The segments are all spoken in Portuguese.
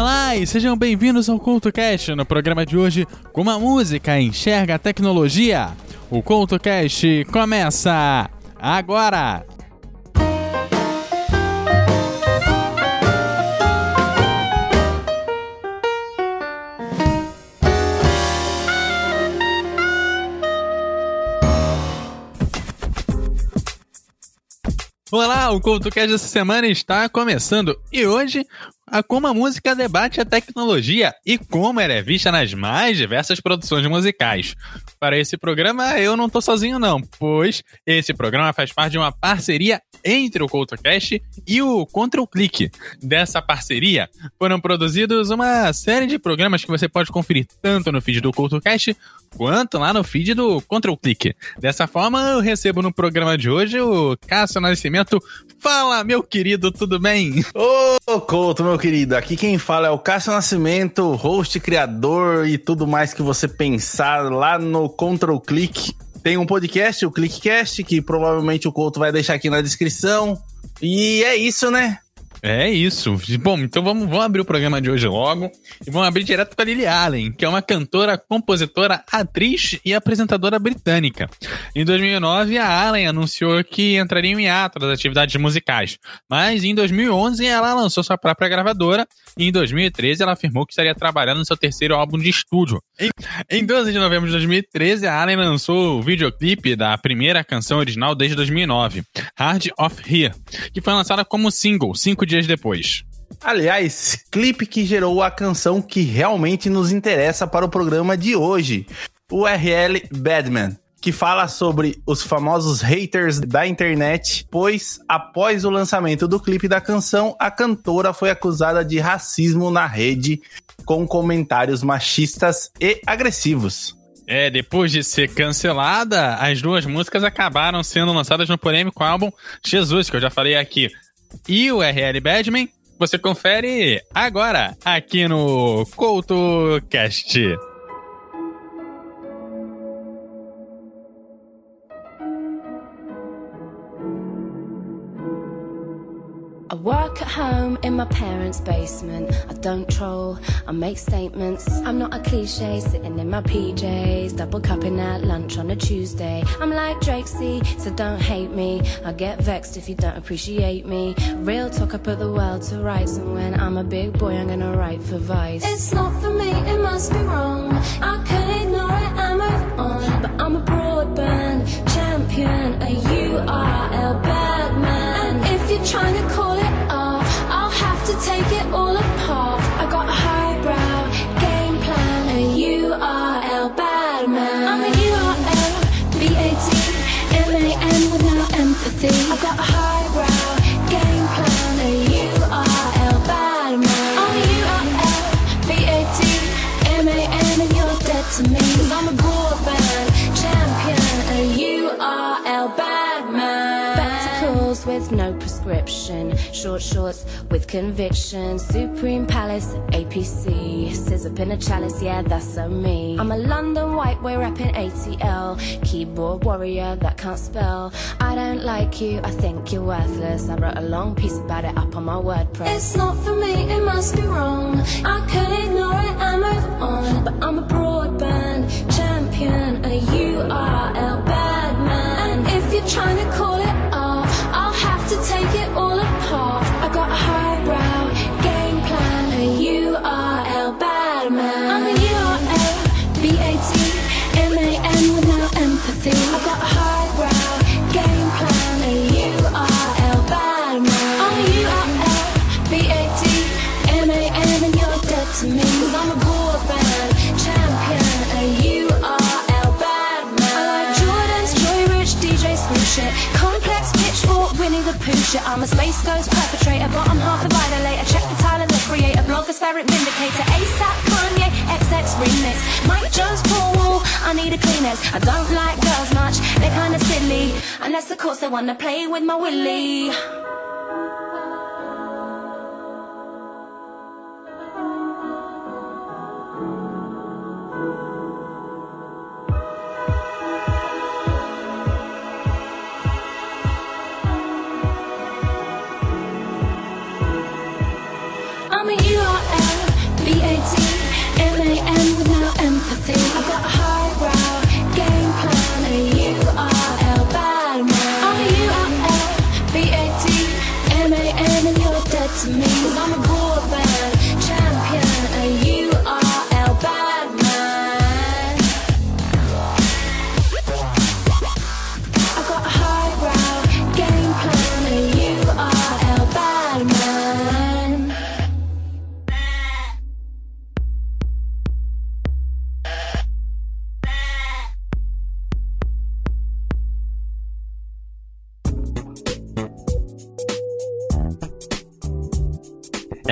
Olá e sejam bem-vindos ao CultoCast. No programa de hoje, como a música enxerga a tecnologia. O CultoCast começa agora! Olá, o CultoCast dessa semana está começando e hoje a como a música debate a tecnologia e como ela é vista nas mais diversas produções musicais. Para esse programa, eu não estou sozinho não, pois esse programa faz parte de uma parceria entre o CoutoCast e o Control Click. Dessa parceria, foram produzidos uma série de programas que você pode conferir tanto no feed do CoutoCast quanto lá no feed do Control Click. Dessa forma, eu recebo no programa de hoje o Cássio Nascimento. Fala, meu querido, tudo bem? Ô, Couto, meu querido, aqui quem fala é o Cássio Nascimento, host, criador e tudo mais que você pensar lá no Control Click. Tem um podcast, o Clickcast, que provavelmente o Couto vai deixar aqui na descrição. E é isso, né? É isso. Bom, então vamos, vamos abrir o programa de hoje logo e vamos abrir direto para Lily Allen, que é uma cantora, compositora, atriz e apresentadora britânica. Em 2009, a Allen anunciou que entraria em hiato das atividades musicais, mas em 2011 ela lançou sua própria gravadora e em 2013 ela afirmou que estaria trabalhando no seu terceiro álbum de estúdio. Em, em 12 de novembro de 2013, a Allen lançou o videoclipe da primeira canção original desde 2009, Hard of Here, que foi lançada como single cinco dias depois. Aliás, clipe que gerou a canção que realmente nos interessa para o programa de hoje, o RL Badman, que fala sobre os famosos haters da internet, pois após o lançamento do clipe da canção, a cantora foi acusada de racismo na rede com comentários machistas e agressivos. É, depois de ser cancelada, as duas músicas acabaram sendo lançadas no polêmico álbum Jesus, que eu já falei aqui. E o RL Badman, você confere agora, aqui no CoutoCast. I work at home in my parents' basement. I don't troll, I make statements. I'm not a cliche sitting in my PJs, double cupping at lunch on a Tuesday. I'm like Drake C, so don't hate me. I get vexed if you don't appreciate me. Real talk, I put the world to rights, and when I'm a big boy, I'm gonna write for Vice. It's not for me, it must be wrong. I can ignore it and move on, but I'm a broadband champion, a URL bad man. And if you're trying to call short shorts with conviction, Supreme Palace, APC, scissor pin a chalice, yeah, that's so me. I'm a London white boy rapping ATL, keyboard warrior that can't spell. I don't like you, I think you're worthless. I wrote a long piece about it up on my WordPress. It's not for me, it must be wrong. I could ignore it and move on, but I'm a broadband champion, a URL bad man. And if you're trying to call I'm a space ghost perpetrator, bottom half a violator. Check the Tyler, the creator, blogger, ferret vindicator. ASAP, Kanye, XX remix. Mike Jones, Paul Wall, I need a Kleenex. I don't like girls much, they're kinda silly. Unless of course they wanna play with my willy.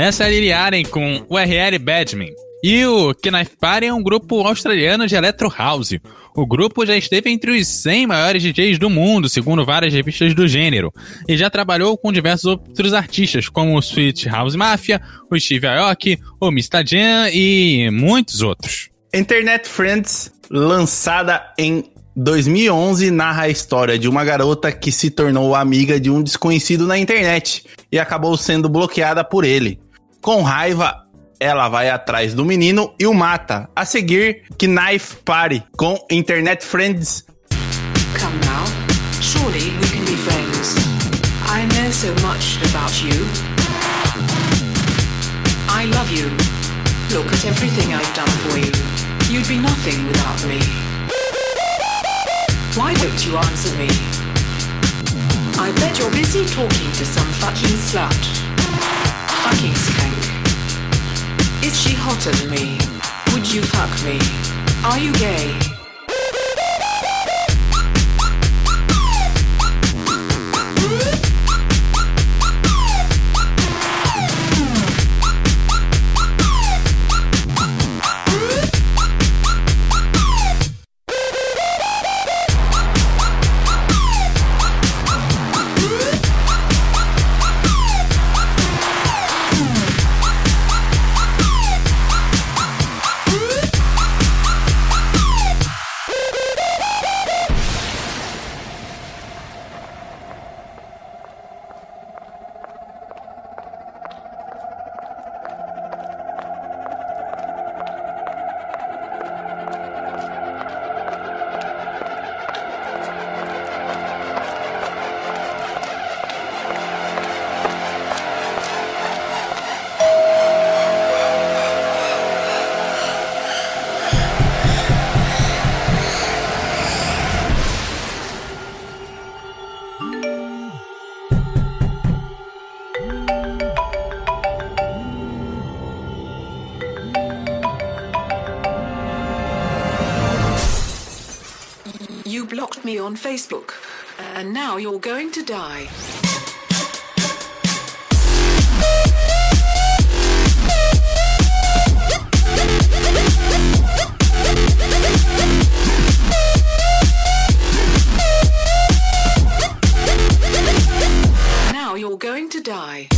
É a Allen com o RL Badman. E o Knife Party é um grupo australiano de electro house. O grupo já esteve entre os 100 maiores DJs do mundo, segundo várias revistas do gênero, e já trabalhou com diversos outros artistas, como o Sweet House Mafia, o Steve Aoki, o Mr. Jam e muitos outros. Internet Friends, lançada em 2011, narra a história de uma garota que se tornou amiga de um desconhecido na internet e acabou sendo bloqueada por ele. Com raiva, ela vai atrás do menino e o mata. A seguir, Knife Party com Internet Friends. Come now, surely we can be friends. I know so much about you. I love you. Look at everything I've done for you. You'd be nothing without me. Why don't you answer me? I bet you're busy talking to some fucking slut. Fucking skank. Is she hotter than me? Would you fuck me? Are you gay? And now you're going to die. Now you're going to die.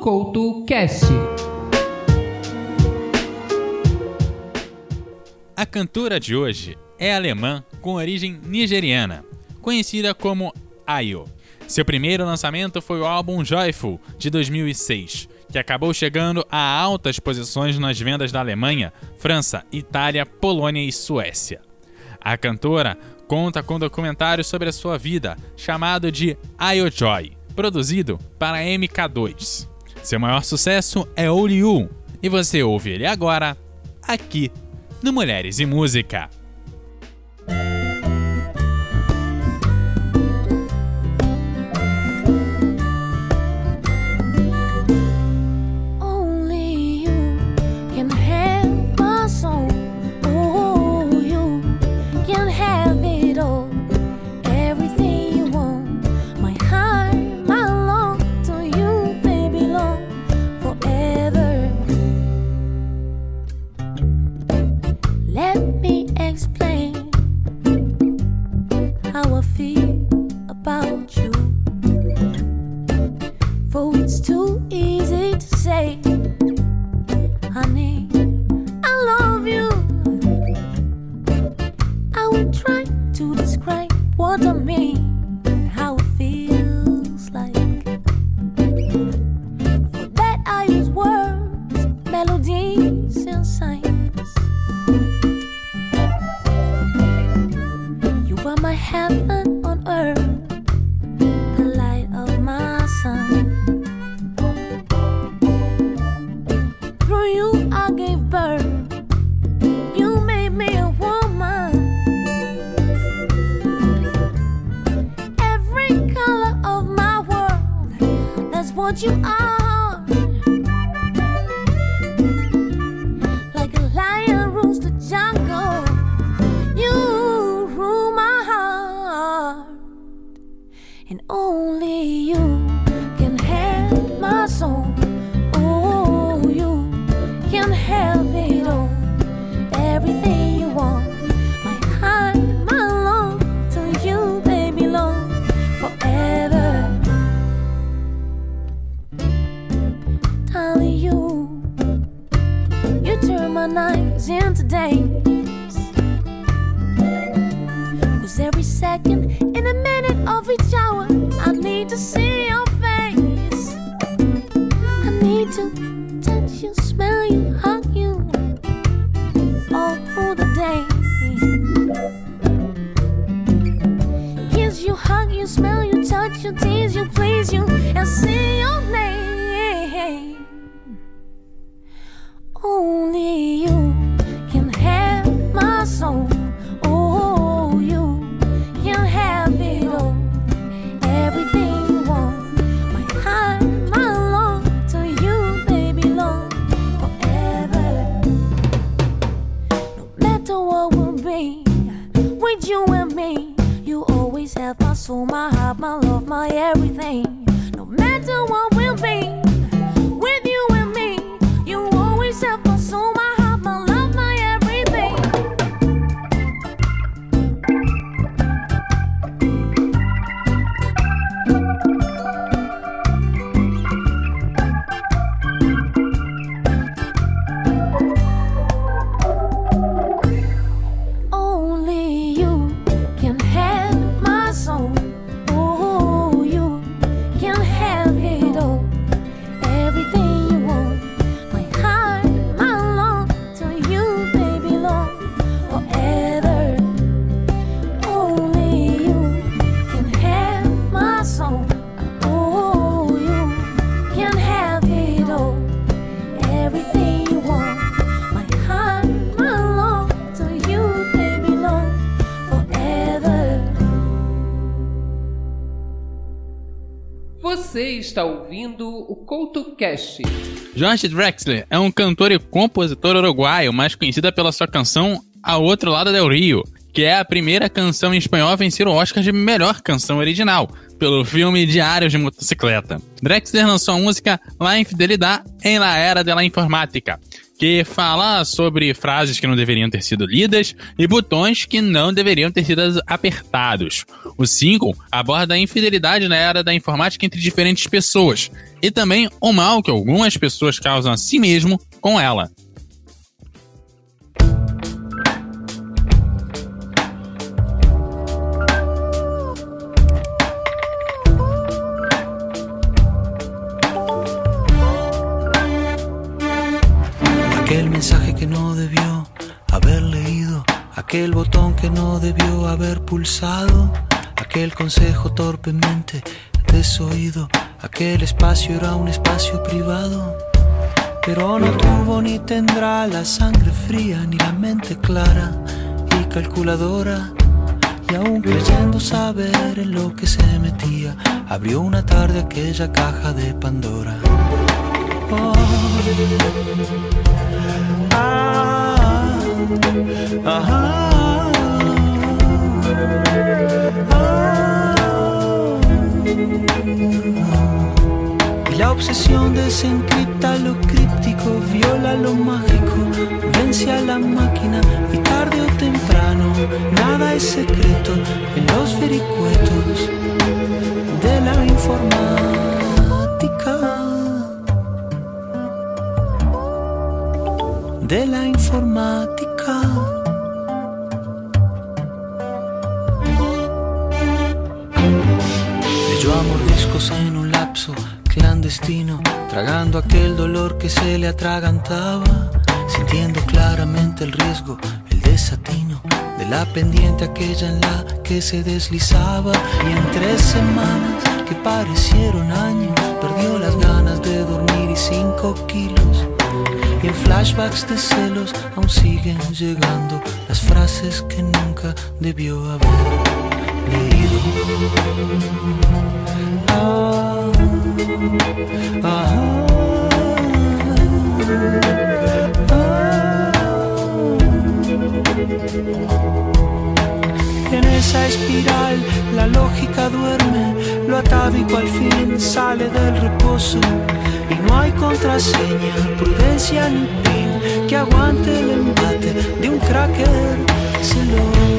Couto Cast. A cantora de hoje é alemã com origem nigeriana, conhecida como Ayo. Seu primeiro lançamento foi o álbum Joyful, de 2006, que acabou chegando a altas posições nas vendas da Alemanha, França, Itália, Polônia e Suécia. A cantora conta com um documentário sobre a sua vida, chamado de Ayo Joy, produzido para MK2. Seu maior sucesso é Only e você ouve ele agora, aqui no Mulheres e Música. Try to describe what I mean, está ouvindo o CoutoCast. Josh Drexler é um cantor e compositor uruguaio, mais conhecida pela sua canção A Outro Lado del Rio, que é a primeira canção em espanhol a vencer o Oscar de melhor canção original, pelo filme Diários de Motocicleta. Drexler lançou a música La Infidelidad em La Era de la Informática, que fala sobre frases que não deveriam ter sido lidas e botões que não deveriam ter sido apertados. O single aborda a infidelidade na era da informática entre diferentes pessoas e também o mal que algumas pessoas causam a si mesmo com ela. Aquel botón que no debió haber pulsado, aquel consejo torpemente desoído, aquel espacio era un espacio privado. Pero no tuvo ni tendrá la sangre fría ni la mente clara y calculadora. Y aún creyendo saber en lo que se metía, abrió una tarde aquella caja de Pandora. Oh. Ajá. Ah. La obsesión desencripta lo críptico, viola lo mágico, vence a la máquina y tarde o temprano nada es secreto en los vericuetos de la informática. De la informática. Tragando aquel dolor que se le atragantaba, sintiendo claramente el riesgo, el desatino de la pendiente aquella en la que se deslizaba y en tres semanas que parecieron años perdió las ganas de dormir y cinco kilos y en flashbacks de celos aún siguen llegando las frases que nunca debió haber leído. Ah. En esa espiral la lógica duerme, lo atávico al fin sale del reposo y no hay contraseña, prudencia ni pin que aguante el embate de un cracker celoso.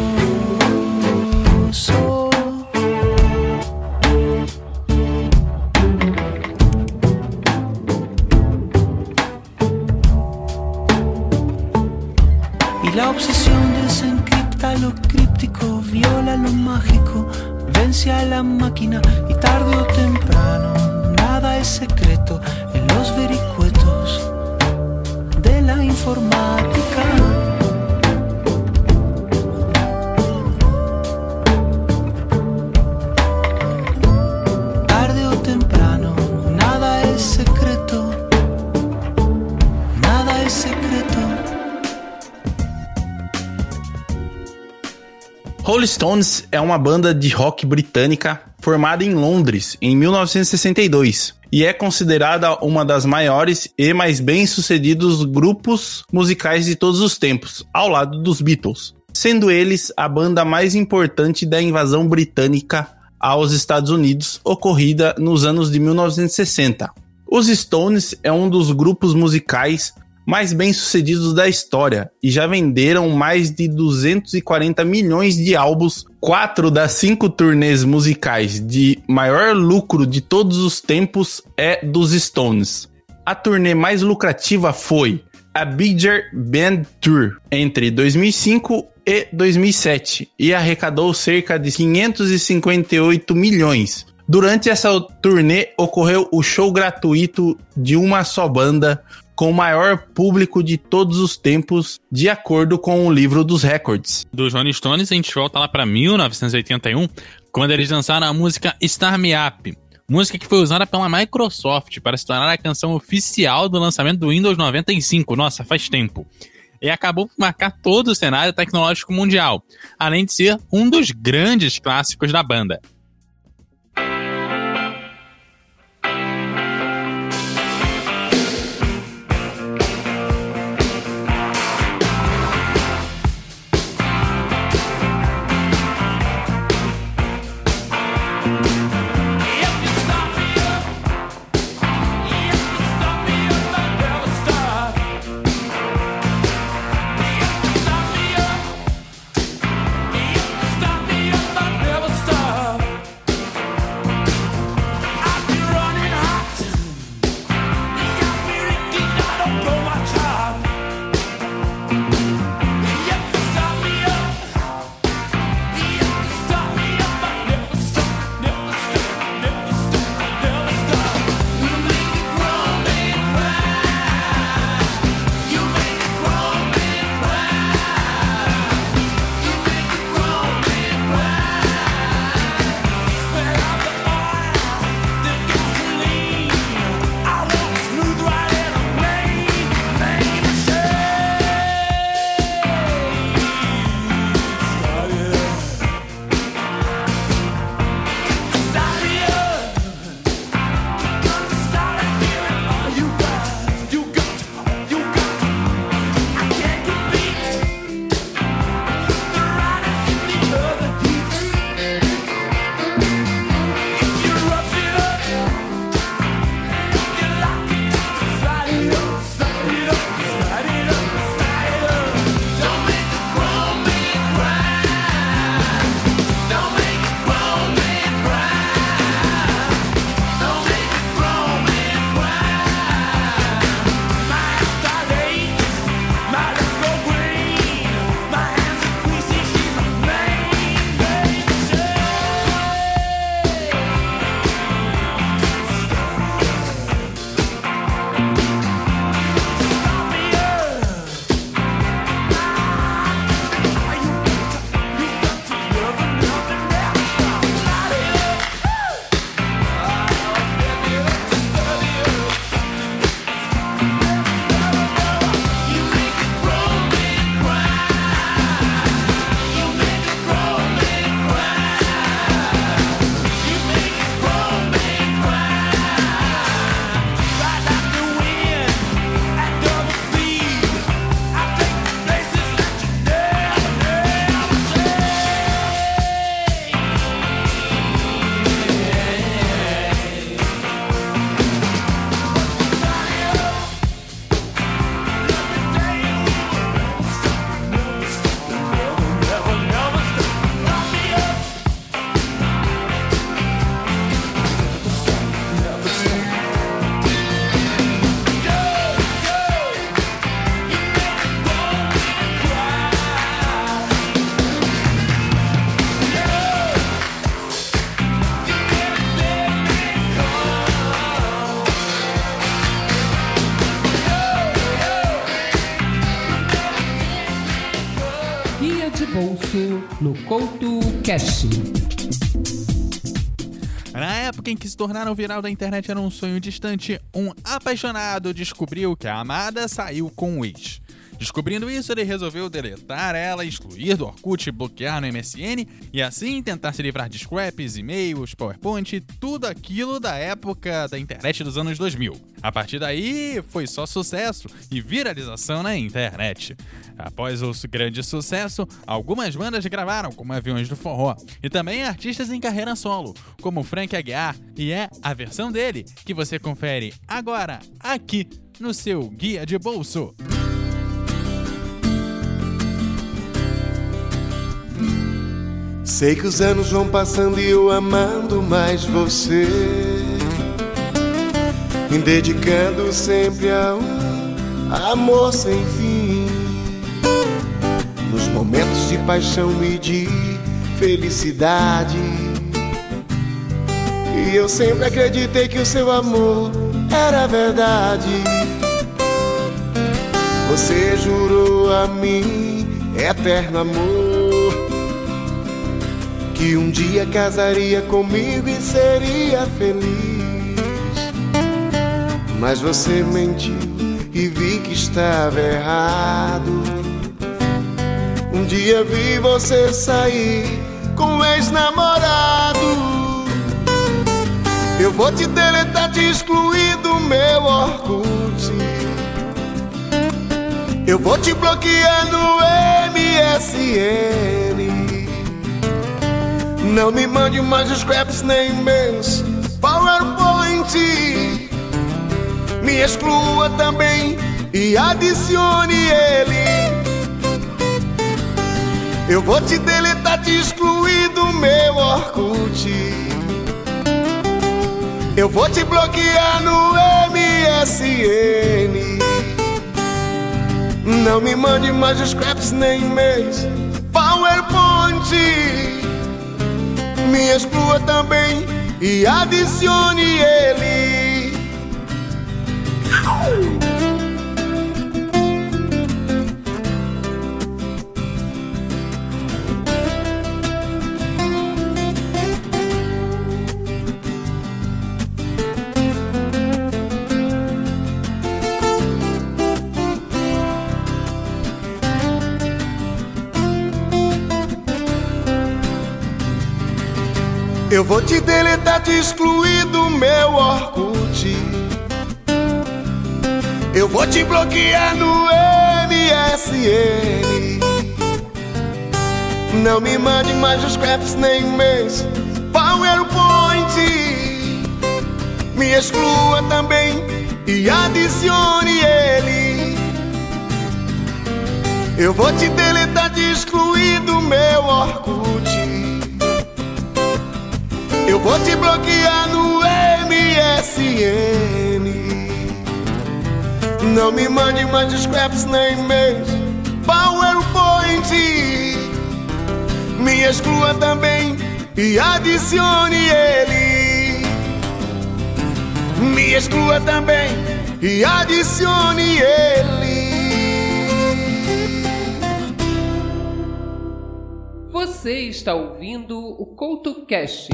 Stones é uma banda de rock britânica formada em Londres em 1962 e é considerada uma das maiores e mais bem-sucedidos grupos musicais de todos os tempos, ao lado dos Beatles, sendo eles a banda mais importante da invasão britânica aos Estados Unidos ocorrida nos anos de 1960. Os Stones é um dos grupos musicais mais bem-sucedidos da história e já venderam mais de 240 milhões de álbuns. Quatro das cinco turnês musicais de maior lucro de todos os tempos é dos Stones. A turnê mais lucrativa foi a Bigger Band Tour entre 2005 e 2007 e arrecadou cerca de 558 milhões. Durante essa turnê ocorreu o show gratuito de uma só banda com o maior público de todos os tempos, de acordo com o livro dos recordes. Dos Rolling Stones, a gente volta lá pra 1981, quando eles lançaram a música Star Me Up. Música que foi usada pela Microsoft para se tornar a canção oficial do lançamento do Windows 95. Nossa, faz tempo. E acabou por marcar todo o cenário tecnológico mundial, além de ser um dos grandes clássicos da banda. Em que se tornaram viral da internet era um sonho distante, um apaixonado descobriu que a amada saiu com o ex. Descobrindo isso, ele resolveu deletar ela, excluir do Orkut, bloquear no MSN e assim tentar se livrar de scraps, e-mails, PowerPoint, tudo aquilo da época da internet dos anos 2000. A partir daí, foi só sucesso e viralização na internet. Após o grande sucesso, algumas bandas gravaram, como Aviões do Forró, e também artistas em carreira solo, como Frank Aguiar, e é a versão dele que você confere agora, aqui, no seu Guia de Bolso. Sei que os anos vão passando e eu amando mais você. Me dedicando sempre a um amor sem fim. Nos momentos de paixão e de felicidade. E eu sempre acreditei que o seu amor era verdade. Você jurou a mim eterno amor que um dia casaria comigo e seria feliz. Mas você mentiu e vi que estava errado. Um dia vi você sair com um ex-namorado. Eu vou te deletar, te excluir do meu Orkut. Eu vou te bloquear no MSN. Não me mande mais scraps nem meus PowerPoint. Me exclua também e adicione ele. Eu vou te deletar, te excluir do meu Orkut. Eu vou te bloquear no MSN. Não me mande mais scraps nem meus PowerPoint me exclua também e adicione ele. Eu vou te deletar, te excluir do meu Orkut. Eu vou te bloquear no MSN. Não me mande mais os scraps nem meus PowerPoint. Me exclua também e adicione ele. Eu vou te deletar, te excluir do meu Orkut. Eu vou te bloquear no MSN. Não me mande mais scraps nem meus PowerPoint. Me exclua também e adicione ele. Me exclua também e adicione ele. Você está ouvindo o Couto Cast.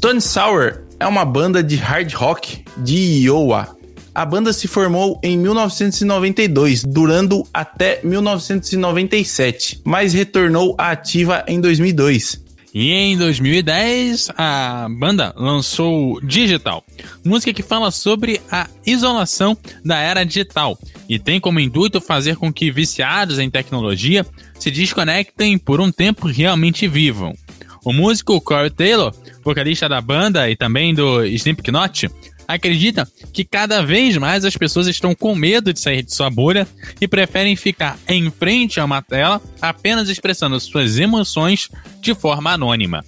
Tony Sour é uma banda de hard rock de Iowa. A banda se formou em 1992, durando até 1997, mas retornou à ativa em 2002. E em 2010, a banda lançou Digital, música que fala sobre a isolação da era digital e tem como intuito fazer com que viciados em tecnologia se desconectem por um tempo realmente vivam. O músico Corey Taylor, vocalista da banda e também do Slipknot, acredita que cada vez mais as pessoas estão com medo de sair de sua bolha e preferem ficar em frente a uma tela apenas expressando suas emoções de forma anônima.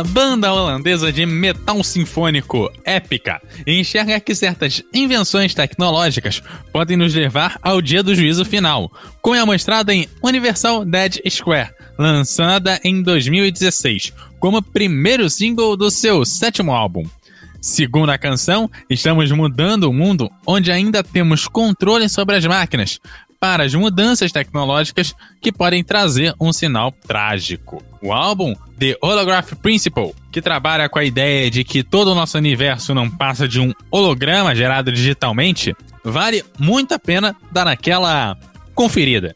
A banda holandesa de metal sinfônico Épica enxerga que certas invenções tecnológicas podem nos levar ao dia do juízo final, como é mostrado em Universal Dead Square, lançada em 2016, como primeiro single do seu sétimo álbum. Segundo a canção, estamos mudando o mundo onde ainda temos controle sobre as máquinas, para as mudanças tecnológicas que podem trazer um sinal trágico. O álbum The Holograph Principle, que trabalha com a ideia de que todo o nosso universo não passa de um holograma gerado digitalmente, vale muito a pena dar aquela conferida.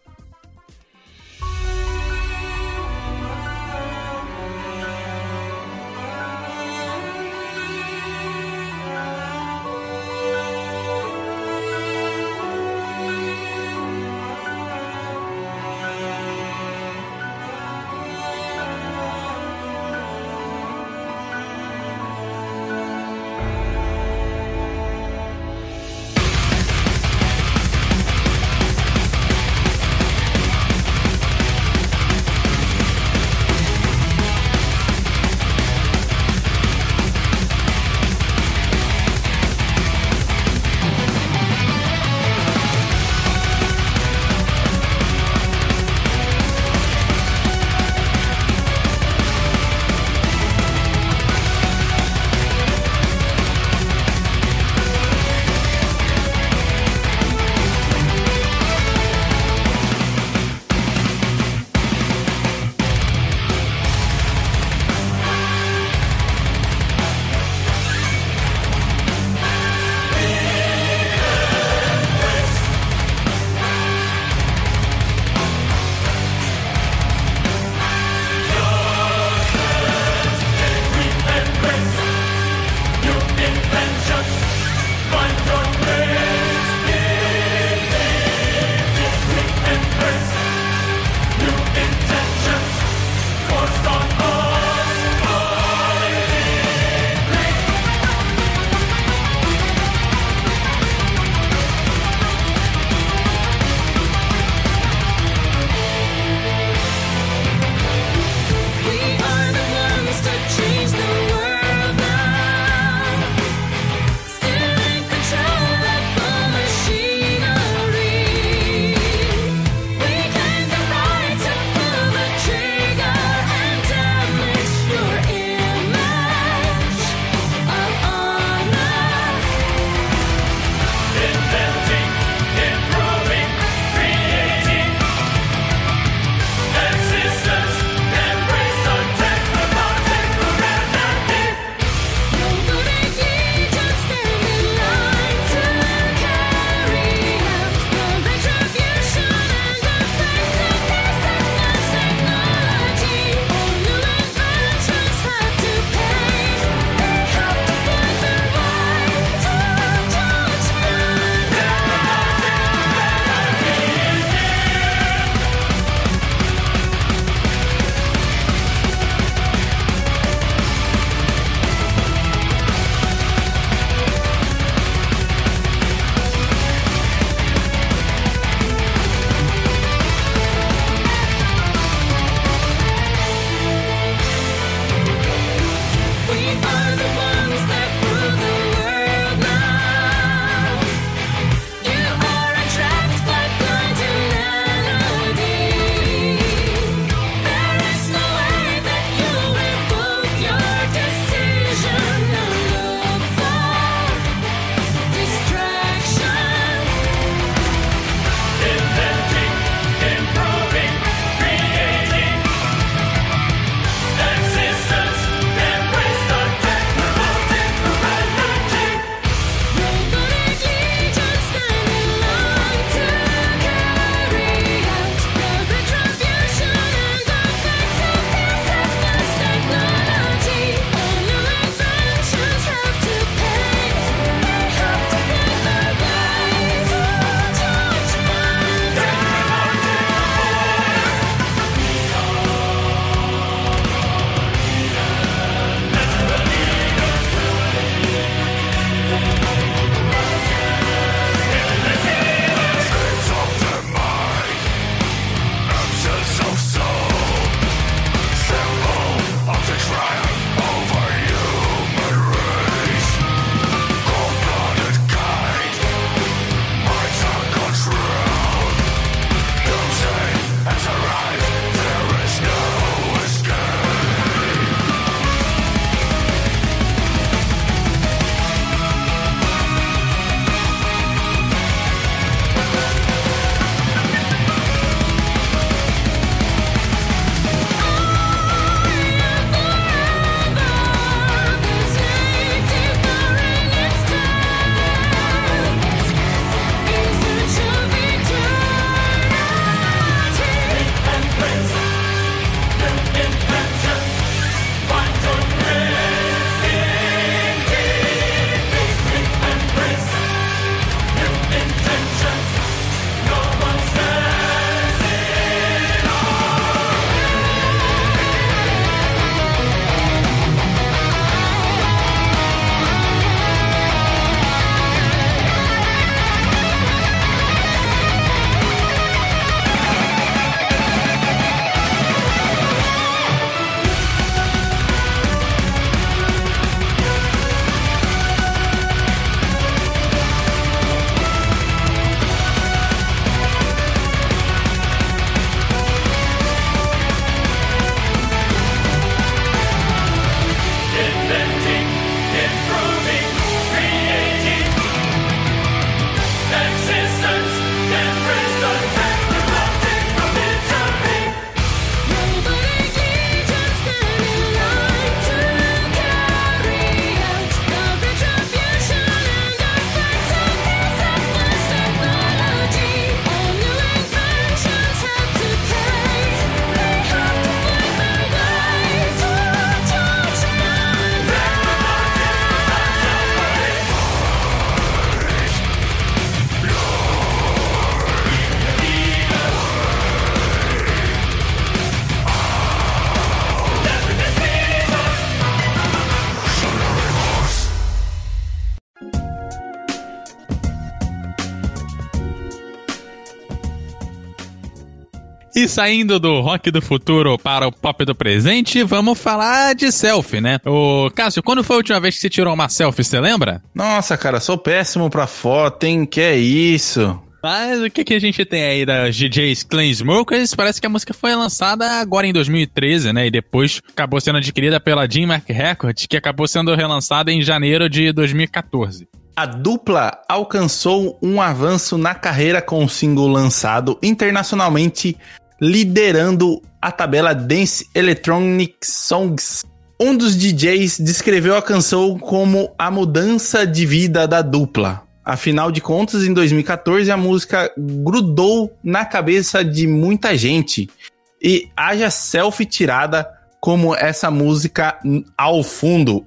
E saindo do rock do futuro para o pop do presente, vamos falar de selfie, né? Ô, Cássio, quando foi a última vez que você tirou uma selfie, você lembra? Nossa, cara, sou péssimo pra foto, hein? Que é isso? Mas o que, que a gente tem aí das DJs Smokers? Parece que a música foi lançada agora em 2013, né? E depois acabou sendo adquirida pela Jim Mark Records, que acabou sendo relançada em janeiro de 2014. A dupla alcançou um avanço na carreira com o single lançado internacionalmente, liderando a tabela Dance Electronic Songs. Um dos DJs descreveu a canção como a mudança de vida da dupla. Afinal de contas, em 2014, a música grudou na cabeça de muita gente. E haja selfie tirada como essa música ao fundo.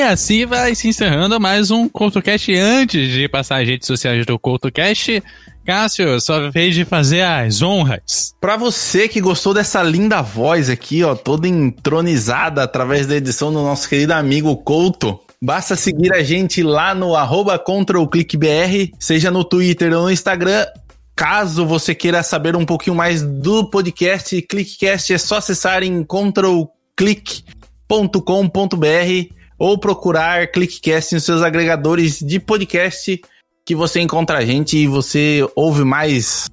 e assim vai se encerrando mais um CoutoCast. Antes de passar as redes sociais do CoutoCast, Cássio, sua vez de fazer as honras. Pra você que gostou dessa linda voz aqui, ó, toda entronizada através da edição do nosso querido amigo Couto, basta seguir a gente lá no arroba ControlClickBR, seja no Twitter ou no Instagram. Caso você queira saber um pouquinho mais do podcast Clickcast, é só acessar em controlclick.com.br ou procurar Clickcast nos seus agregadores de podcast que você encontra a gente e você ouve mais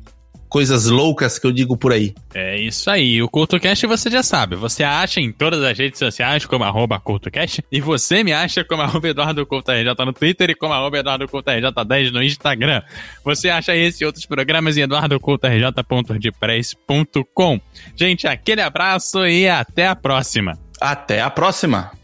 coisas loucas que eu digo por aí. É isso aí, o CultoCast você já sabe, você acha em todas as redes sociais como arroba CultoCast e você me acha como arroba Eduardo Couto RJ no Twitter e como arroba Eduardo Couto RJ10 no Instagram. Você acha esse e outros programas em eduardocoutorj.wordpress.com. Gente, aquele abraço e até a próxima. Até a próxima!